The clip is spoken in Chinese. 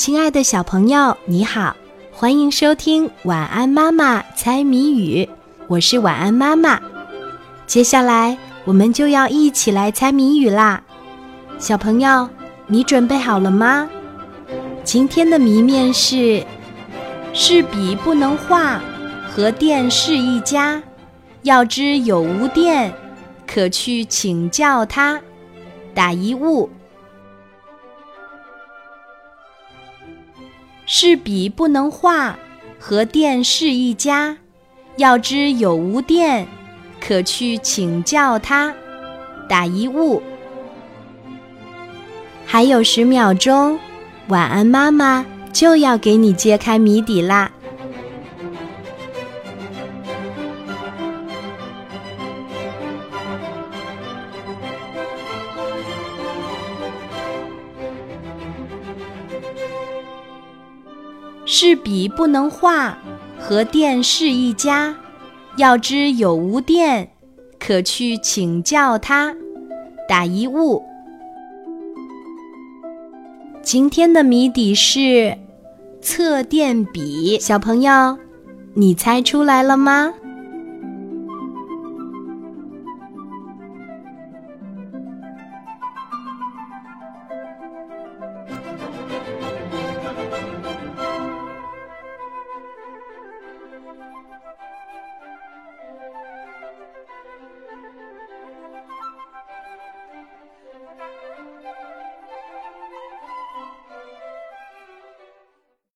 亲爱的小朋友，你好，欢迎收听《晚安妈妈猜谜语》，我是晚安妈妈。接下来我们就要一起来猜谜语啦，小朋友，你准备好了吗？今天的谜面是：是笔不能画，和电是一家，要知有无电，可去请教他。打一物。是笔不能画，和电是一家，要知有无电，可去请教他。打一物。还有十秒钟，晚安妈妈就要给你揭开谜底啦。是笔不能画，和电是一家，要知有无电，可去请教他。打一物。今天的谜底是测电笔，小朋友，你猜出来了吗？